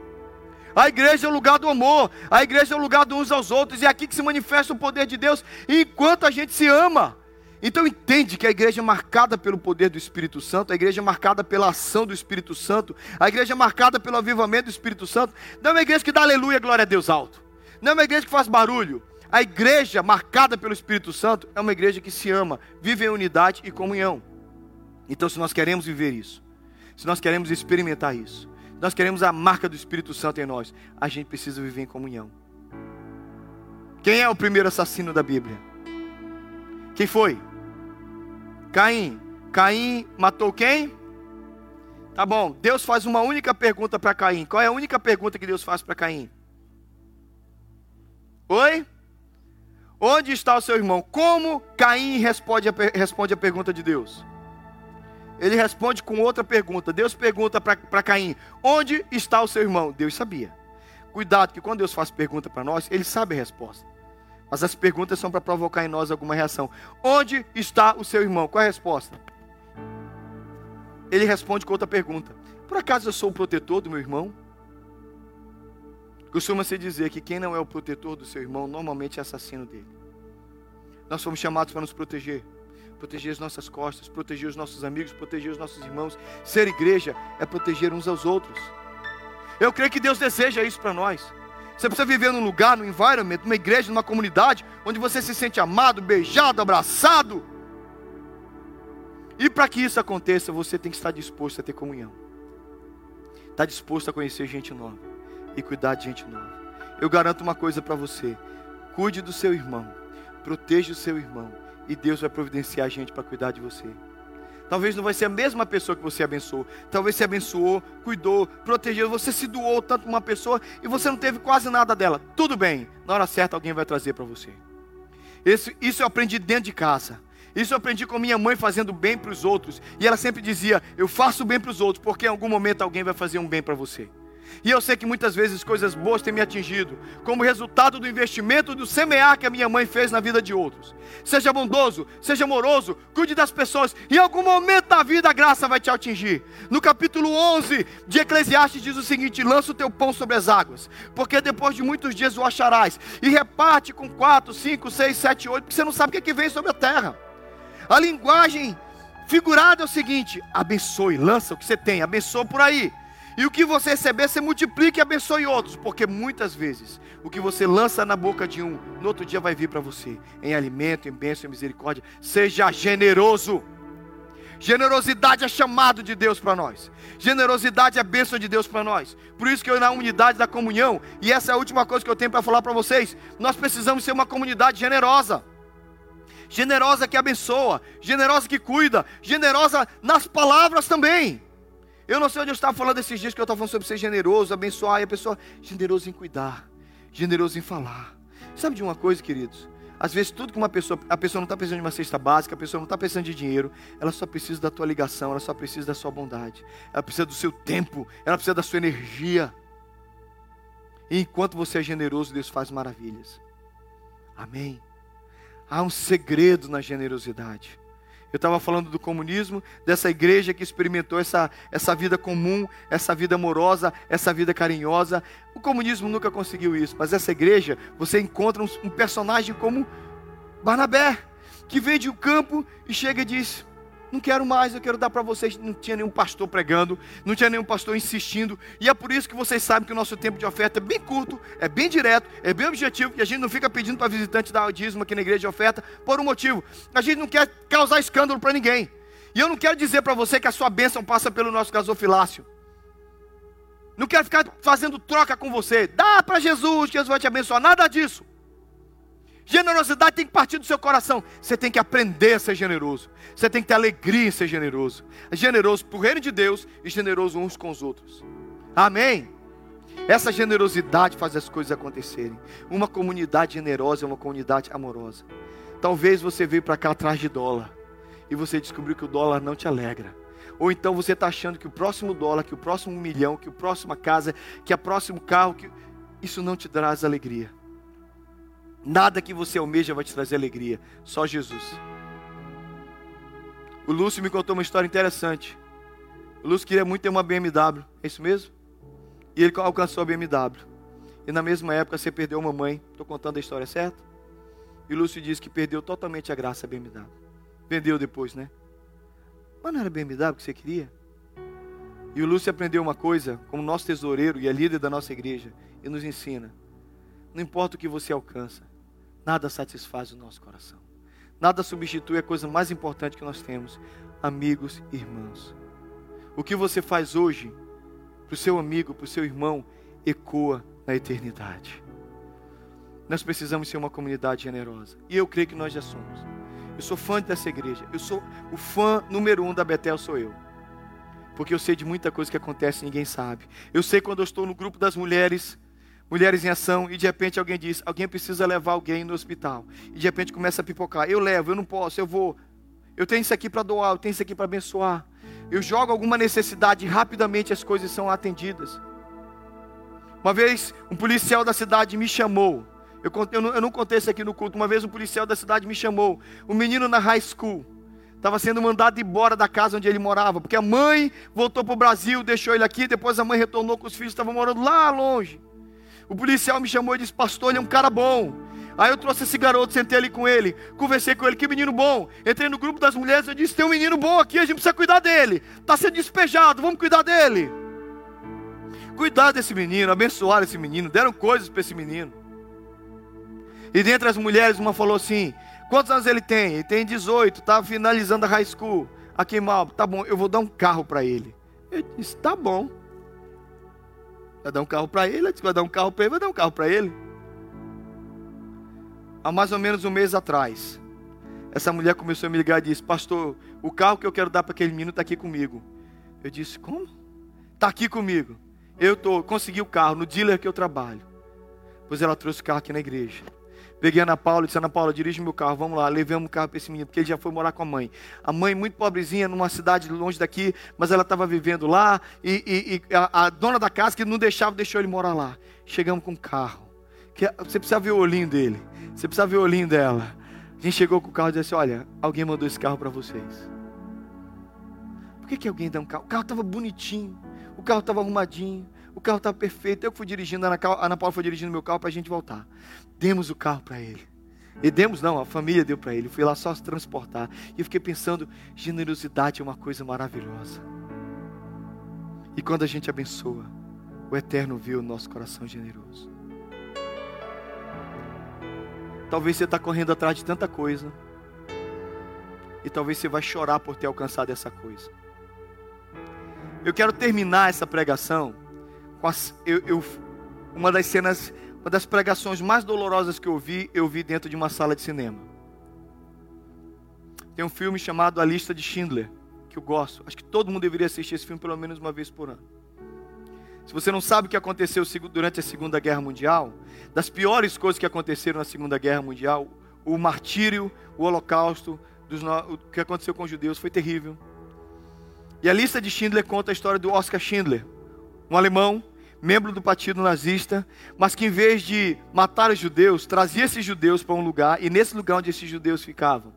A igreja é o lugar do amor, a igreja é o lugar de uns aos outros, e é aqui que se manifesta o poder de Deus, enquanto a gente se ama. Então entende que a igreja é marcada pelo poder do Espírito Santo, a igreja é marcada pela ação do Espírito Santo, a igreja é marcada pelo avivamento do Espírito Santo. Não é uma igreja que dá aleluia, glória a Deus alto. Não é uma igreja que faz barulho. A igreja marcada pelo Espírito Santo é uma igreja que se ama, vive em unidade e comunhão. Então, se nós queremos viver isso, se nós queremos experimentar isso, nós queremos a marca do Espírito Santo em nós, a gente precisa viver em comunhão. Quem é o primeiro assassino da Bíblia? Quem foi? Caim. Caim matou quem? Tá bom. Deus faz uma única pergunta para Caim. Qual é a única pergunta que Deus faz para Caim? Oi? Onde está o seu irmão? Como Caim responde a, responde a pergunta de Deus? Ele responde com outra pergunta. Deus pergunta para Caim: Onde está o seu irmão? Deus sabia. Cuidado, que quando Deus faz pergunta para nós, Ele sabe a resposta. Mas as perguntas são para provocar em nós alguma reação. Onde está o seu irmão? Qual é a resposta? Ele responde com outra pergunta: Por acaso eu sou o protetor do meu irmão? Costuma-se dizer que quem não é o protetor do seu irmão normalmente é assassino dele. Nós fomos chamados para nos proteger, proteger as nossas costas, proteger os nossos amigos, proteger os nossos irmãos. Ser igreja é proteger uns aos outros. Eu creio que Deus deseja isso para nós. Você precisa viver num lugar, num environment, numa igreja, numa comunidade, onde você se sente amado, beijado, abraçado. E para que isso aconteça, você tem que estar disposto a ter comunhão. Estar disposto a conhecer gente nova e cuidar de gente nova. Eu garanto uma coisa para você: cuide do seu irmão, proteja o seu irmão, e Deus vai providenciar gente para cuidar de você. Talvez não vai ser a mesma pessoa que você abençoou. Talvez você abençoou, cuidou, protegeu. Você se doou tanto uma pessoa e você não teve quase nada dela. Tudo bem. Na hora certa alguém vai trazer para você. Esse, isso eu aprendi dentro de casa. Isso eu aprendi com minha mãe fazendo bem para os outros. E ela sempre dizia: Eu faço bem para os outros, porque em algum momento alguém vai fazer um bem para você. E eu sei que muitas vezes coisas boas têm me atingido, como resultado do investimento do semear que a minha mãe fez na vida de outros. Seja bondoso, seja amoroso, cuide das pessoas. Em algum momento da vida a graça vai te atingir. No capítulo 11 de Eclesiastes diz o seguinte: lança o teu pão sobre as águas, porque depois de muitos dias o acharás. E reparte com 4, 5, 6, 7, 8, porque você não sabe o que, é que vem sobre a terra. A linguagem figurada é o seguinte: abençoe, lança o que você tem, abençoe por aí. E o que você receber, você multiplique e abençoe outros, porque muitas vezes o que você lança na boca de um, no outro dia vai vir para você, em alimento, em bênção, em misericórdia. Seja generoso. Generosidade é chamado de Deus para nós. Generosidade é bênção de Deus para nós. Por isso que eu na unidade da comunhão, e essa é a última coisa que eu tenho para falar para vocês, nós precisamos ser uma comunidade generosa. Generosa que abençoa, generosa que cuida, generosa nas palavras também. Eu não sei onde eu estava falando esses dias que eu estava falando sobre ser generoso, abençoar, e a pessoa, generoso em cuidar, generoso em falar. Sabe de uma coisa, queridos? Às vezes tudo que uma pessoa, a pessoa não está precisando de uma cesta básica, a pessoa não está precisando de dinheiro, ela só precisa da tua ligação, ela só precisa da sua bondade, ela precisa do seu tempo, ela precisa da sua energia. E enquanto você é generoso, Deus faz maravilhas. Amém. Há um segredo na generosidade. Eu estava falando do comunismo, dessa igreja que experimentou essa, essa vida comum, essa vida amorosa, essa vida carinhosa. O comunismo nunca conseguiu isso, mas essa igreja, você encontra um, um personagem como Barnabé, que vem de um campo e chega e diz: não quero mais, eu quero dar para vocês. Não tinha nenhum pastor pregando, não tinha nenhum pastor insistindo. E é por isso que vocês sabem que o nosso tempo de oferta é bem curto, é bem direto, é bem objetivo. E a gente não fica pedindo para visitante dar dízimo aqui na igreja de oferta por um motivo. A gente não quer causar escândalo para ninguém. E eu não quero dizer para você que a sua bênção passa pelo nosso gasofilácio. Não quero ficar fazendo troca com você. Dá para Jesus, Jesus vai te abençoar. Nada disso. Generosidade tem que partir do seu coração. Você tem que aprender a ser generoso. Você tem que ter alegria em ser generoso. É generoso para o reino de Deus e generoso uns com os outros. Amém? Essa generosidade faz as coisas acontecerem. Uma comunidade generosa é uma comunidade amorosa. Talvez você veio para cá atrás de dólar e você descobriu que o dólar não te alegra. Ou então você está achando que o próximo dólar, que o próximo milhão, que a próxima casa, que o próximo carro, que isso não te traz alegria. Nada que você almeja vai te trazer alegria, só Jesus. O Lúcio me contou uma história interessante. O Lúcio queria muito ter uma BMW, é isso mesmo? E ele alcançou a BMW. E na mesma época você perdeu uma mãe. Estou contando a história certa? E o Lúcio disse que perdeu totalmente a graça a BMW. Vendeu depois, né? Mas não era BMW que você queria? E o Lúcio aprendeu uma coisa, como nosso tesoureiro e é líder da nossa igreja, e nos ensina: não importa o que você alcança, nada satisfaz o nosso coração. Nada substitui a coisa mais importante que nós temos: amigos e irmãos. O que você faz hoje para o seu amigo, para o seu irmão, ecoa na eternidade. Nós precisamos ser uma comunidade generosa. E eu creio que nós já somos. Eu sou fã dessa igreja. Eu sou o fã número um da Betel, sou eu. Porque eu sei de muita coisa que acontece e ninguém sabe. Eu sei quando eu estou no grupo das mulheres, mulheres em ação, e de repente alguém diz: alguém precisa levar alguém no hospital. E de repente começa a pipocar. Eu levo, eu não posso, eu vou. Eu tenho isso aqui para doar, eu tenho isso aqui para abençoar. Eu jogo alguma necessidade e rapidamente as coisas são atendidas. Uma vez um policial da cidade me chamou eu, eu, não, eu não contei isso aqui no culto. Uma vez um policial da cidade me chamou. Um menino na high school. Estava sendo mandado embora da casa onde ele morava. Porque a mãe voltou para o Brasil, deixou ele aqui. Depois a mãe retornou com os filhos, estavam morando lá longe. O policial me chamou e disse: Pastor, ele é um cara bom. Aí eu trouxe esse garoto, sentei ali com ele, conversei com ele, que menino bom. Entrei no grupo das mulheres, eu disse: tem um menino bom aqui, a gente precisa cuidar dele. Está sendo despejado, vamos cuidar dele. Cuidar desse menino, abençoar esse menino, deram coisas para esse menino. E dentre as mulheres, uma falou assim: Quantos anos ele tem? Ele tem 18, está finalizando a high school. Aqui, mal, tá bom, eu vou dar um carro para ele. Eu disse: Tá bom. Vai dar um carro para ele? Vai dar um carro para ele? Vai dar um carro para ele. Há mais ou menos um mês atrás, essa mulher começou a me ligar e disse: Pastor, o carro que eu quero dar para aquele menino está aqui comigo. Eu disse: Como? Está aqui comigo. Eu tô, consegui o carro no dealer que eu trabalho. Pois ela trouxe o carro aqui na igreja. Peguei Ana Paula e disse: Ana Paula, dirige meu carro, vamos lá. Levamos o carro para esse menino, porque ele já foi morar com a mãe. A mãe, muito pobrezinha, numa cidade longe daqui, mas ela estava vivendo lá. E, e, e a, a, dona da casa, que não deixava, deixou ele morar lá. Chegamos com o carro. Que, você precisa ver o olhinho dele. Você precisa ver o olhinho dela. A gente chegou com o carro e disse: Olha, alguém mandou esse carro para vocês. Por que, que alguém dá um carro? O carro estava bonitinho, o carro estava arrumadinho. O carro estava perfeito. Eu fui dirigindo, a Ana Paula foi dirigindo meu carro para a gente voltar. Demos o carro para ele. E demos, não, a família deu para ele. Fui lá só se transportar. E eu fiquei pensando: generosidade é uma coisa maravilhosa. E quando a gente abençoa, o Eterno viu o nosso coração generoso. Talvez você está correndo atrás de tanta coisa. E talvez você vai chorar por ter alcançado essa coisa. Eu quero terminar essa pregação eu, eu, uma das cenas, uma das pregações mais dolorosas que eu vi, eu vi dentro de uma sala de cinema. Tem um filme chamado A Lista de Schindler, que eu gosto. Acho que todo mundo deveria assistir esse filme pelo menos uma vez por ano. Se você não sabe o que aconteceu durante a Segunda Guerra Mundial, das piores coisas que aconteceram na Segunda Guerra Mundial, o martírio, o holocausto, dos, o que aconteceu com os judeus foi terrível. E a lista de Schindler conta a história do Oscar Schindler, um alemão membro do partido nazista, mas que em vez de matar os judeus, trazia esses judeus para um lugar, e nesse lugar onde esses judeus ficavam,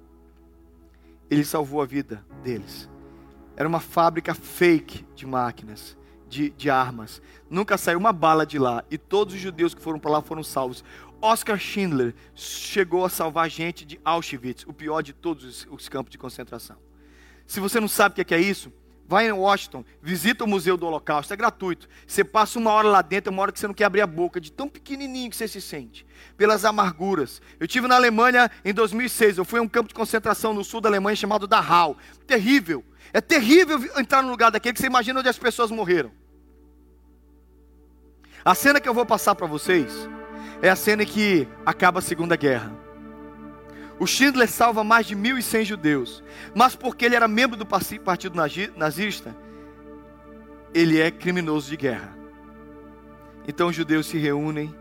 ele salvou a vida deles. Era uma fábrica fake de máquinas, de, de armas. Nunca saiu uma bala de lá, e todos os judeus que foram para lá foram salvos. Oscar Schindler chegou a salvar gente de Auschwitz, o pior de todos os, os campos de concentração. Se você não sabe o que é, é isso, Vai em Washington, visita o Museu do Holocausto, é gratuito. Você passa uma hora lá dentro, uma hora que você não quer abrir a boca, de tão pequenininho que você se sente, pelas amarguras. Eu tive na Alemanha em 2006, eu fui a um campo de concentração no sul da Alemanha chamado Dachau. Terrível, é terrível entrar no lugar daquele que você imagina onde as pessoas morreram. A cena que eu vou passar para vocês é a cena que acaba a Segunda Guerra. O Schindler salva mais de 1.100 judeus, mas porque ele era membro do partido nazista, ele é criminoso de guerra. Então os judeus se reúnem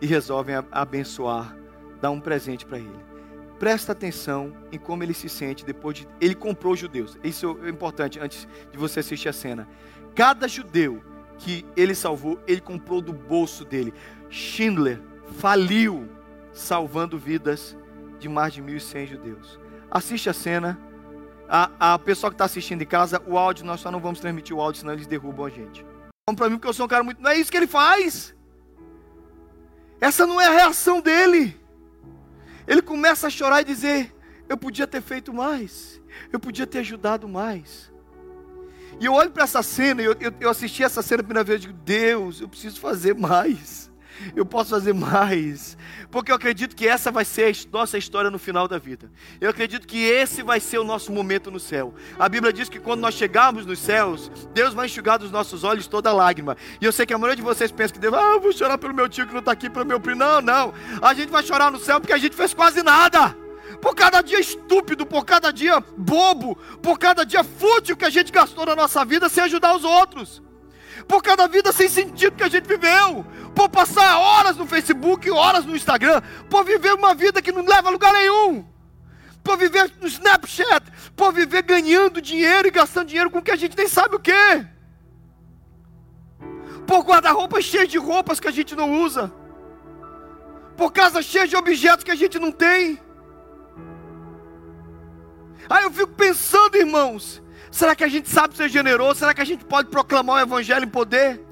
e resolvem abençoar, dar um presente para ele. Presta atenção em como ele se sente depois de. Ele comprou os judeus. Isso é importante antes de você assistir a cena. Cada judeu que ele salvou, ele comprou do bolso dele. Schindler faliu salvando vidas de mais de 1.100 judeus. Assiste a cena. A, a pessoa que está assistindo em casa, o áudio, nós só não vamos transmitir o áudio, senão eles derrubam a gente. Vamos para mim porque eu sou um cara muito. Não é isso que ele faz. Essa não é a reação dele. Ele começa a chorar e dizer: Eu podia ter feito mais. Eu podia ter ajudado mais. E eu olho para essa cena, eu, eu, eu assisti essa cena a primeira vez e digo: Deus, eu preciso fazer mais eu posso fazer mais, porque eu acredito que essa vai ser a nossa história no final da vida. Eu acredito que esse vai ser o nosso momento no céu. A Bíblia diz que quando nós chegarmos nos céus, Deus vai enxugar dos nossos olhos toda lágrima. E eu sei que a maioria de vocês pensa que Deus, ah, eu vou chorar pelo meu tio que não está aqui, pelo meu primo. Não, não. A gente vai chorar no céu porque a gente fez quase nada. Por cada dia estúpido, por cada dia bobo, por cada dia fútil que a gente gastou na nossa vida sem ajudar os outros por cada vida sem sentido que a gente viveu, por passar horas no Facebook, horas no Instagram, por viver uma vida que não leva a lugar nenhum, por viver no Snapchat, por viver ganhando dinheiro e gastando dinheiro com que a gente nem sabe o que, por guarda-roupa cheio de roupas que a gente não usa, por casa cheia de objetos que a gente não tem. Aí eu fico pensando, irmãos, Será que a gente sabe ser generoso? Será que a gente pode proclamar o evangelho em poder?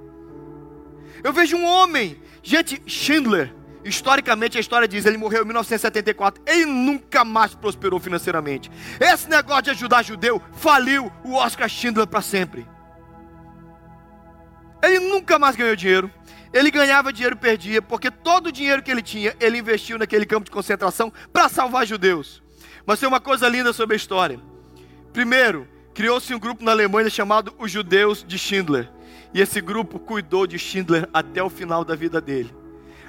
Eu vejo um homem, gente, Schindler, historicamente a história diz, ele morreu em 1974, ele nunca mais prosperou financeiramente. Esse negócio de ajudar judeu faliu o Oscar Schindler para sempre. Ele nunca mais ganhou dinheiro. Ele ganhava dinheiro, perdia, porque todo o dinheiro que ele tinha, ele investiu naquele campo de concentração para salvar judeus. Mas tem uma coisa linda sobre a história. Primeiro, criou-se um grupo na Alemanha chamado os Judeus de Schindler. E esse grupo cuidou de Schindler até o final da vida dele.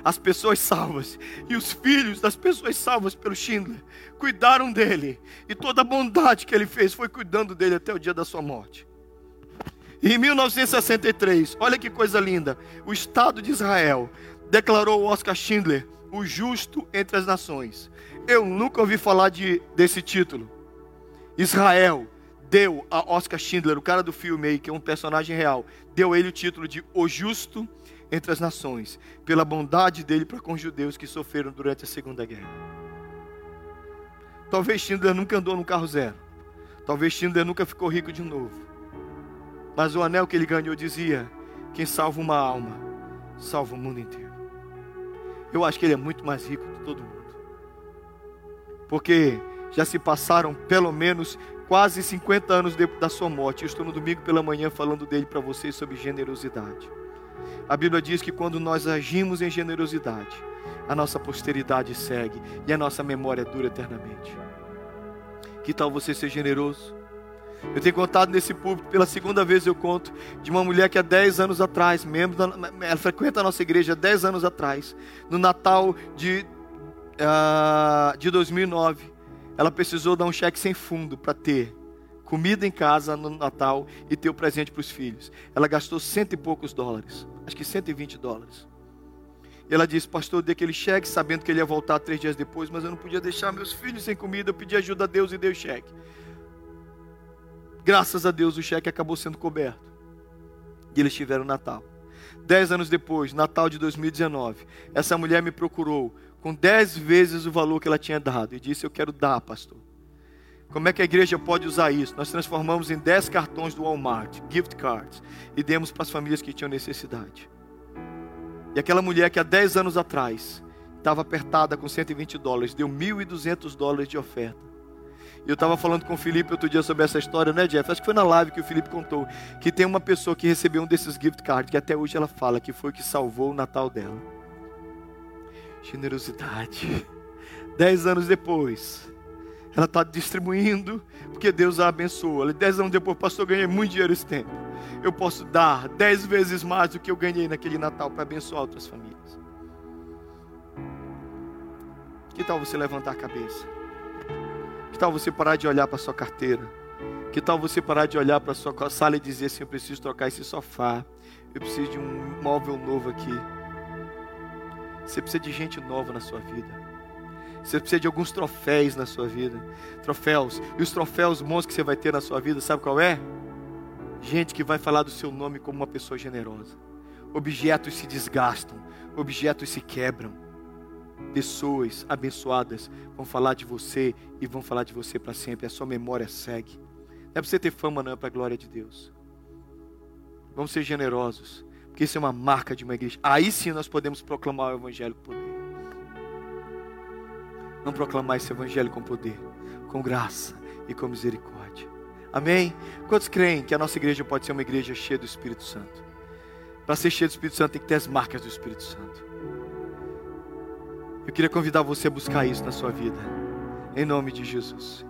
As pessoas salvas e os filhos das pessoas salvas pelo Schindler cuidaram dele. E toda a bondade que ele fez foi cuidando dele até o dia da sua morte. E em 1963, olha que coisa linda, o Estado de Israel declarou Oscar Schindler o justo entre as nações. Eu nunca ouvi falar de, desse título. Israel deu a Oscar Schindler, o cara do filme aí, que é um personagem real, deu a ele o título de O Justo entre as Nações, pela bondade dele para com os judeus que sofreram durante a Segunda Guerra. Talvez Schindler nunca andou no carro zero. Talvez Schindler nunca ficou rico de novo. Mas o anel que ele ganhou dizia: quem salva uma alma, salva o mundo inteiro. Eu acho que ele é muito mais rico que todo mundo. Porque já se passaram pelo menos quase 50 anos da sua morte. Eu estou no domingo pela manhã falando dele para vocês sobre generosidade. A Bíblia diz que quando nós agimos em generosidade, a nossa posteridade segue e a nossa memória dura eternamente. Que tal você ser generoso? Eu tenho contado nesse público, pela segunda vez eu conto, de uma mulher que há 10 anos atrás, membro da, ela frequenta a nossa igreja há 10 anos atrás, no Natal de, uh, de 2009, ela precisou dar um cheque sem fundo para ter comida em casa no Natal e ter o presente para os filhos. Ela gastou cento e poucos dólares, acho que 120 dólares. E ela disse, pastor, eu dei aquele cheque sabendo que ele ia voltar três dias depois, mas eu não podia deixar meus filhos sem comida, eu pedi ajuda a Deus e dei o cheque. Graças a Deus o cheque acabou sendo coberto. E eles tiveram Natal. Dez anos depois, Natal de 2019, essa mulher me procurou com dez vezes o valor que ela tinha dado e disse: Eu quero dar, pastor. Como é que a igreja pode usar isso? Nós transformamos em dez cartões do Walmart, gift cards, e demos para as famílias que tinham necessidade. E aquela mulher que há dez anos atrás estava apertada com 120 dólares, deu 1.200 dólares de oferta. E eu estava falando com o Felipe outro dia sobre essa história, né, Jeff? Acho que foi na live que o Felipe contou que tem uma pessoa que recebeu um desses gift cards, que até hoje ela fala que foi o que salvou o Natal dela generosidade. Dez anos depois, ela está distribuindo, porque Deus a abençoa. Dez anos depois, pastor, eu ganhei muito dinheiro esse tempo. Eu posso dar dez vezes mais do que eu ganhei naquele Natal para abençoar outras famílias. Que tal você levantar a cabeça? Que tal você parar de olhar para sua carteira? Que tal você parar de olhar para sua sala e dizer assim: eu preciso trocar esse sofá, eu preciso de um móvel novo aqui. Você precisa de gente nova na sua vida. Você precisa de alguns troféus na sua vida. Troféus. E os troféus bons que você vai ter na sua vida, sabe qual é? Gente que vai falar do seu nome como uma pessoa generosa. Objetos se desgastam, objetos se quebram. Pessoas abençoadas vão falar de você e vão falar de você para sempre. A sua memória segue. Não é para você ter fama, não, é para a glória de Deus. Vamos ser generosos, porque isso é uma marca de uma igreja. Aí sim nós podemos proclamar o Evangelho com poder. Vamos proclamar esse Evangelho com poder, com graça e com misericórdia. Amém? Quantos creem que a nossa igreja pode ser uma igreja cheia do Espírito Santo? Para ser cheia do Espírito Santo tem que ter as marcas do Espírito Santo. Eu queria convidar você a buscar isso na sua vida, em nome de Jesus.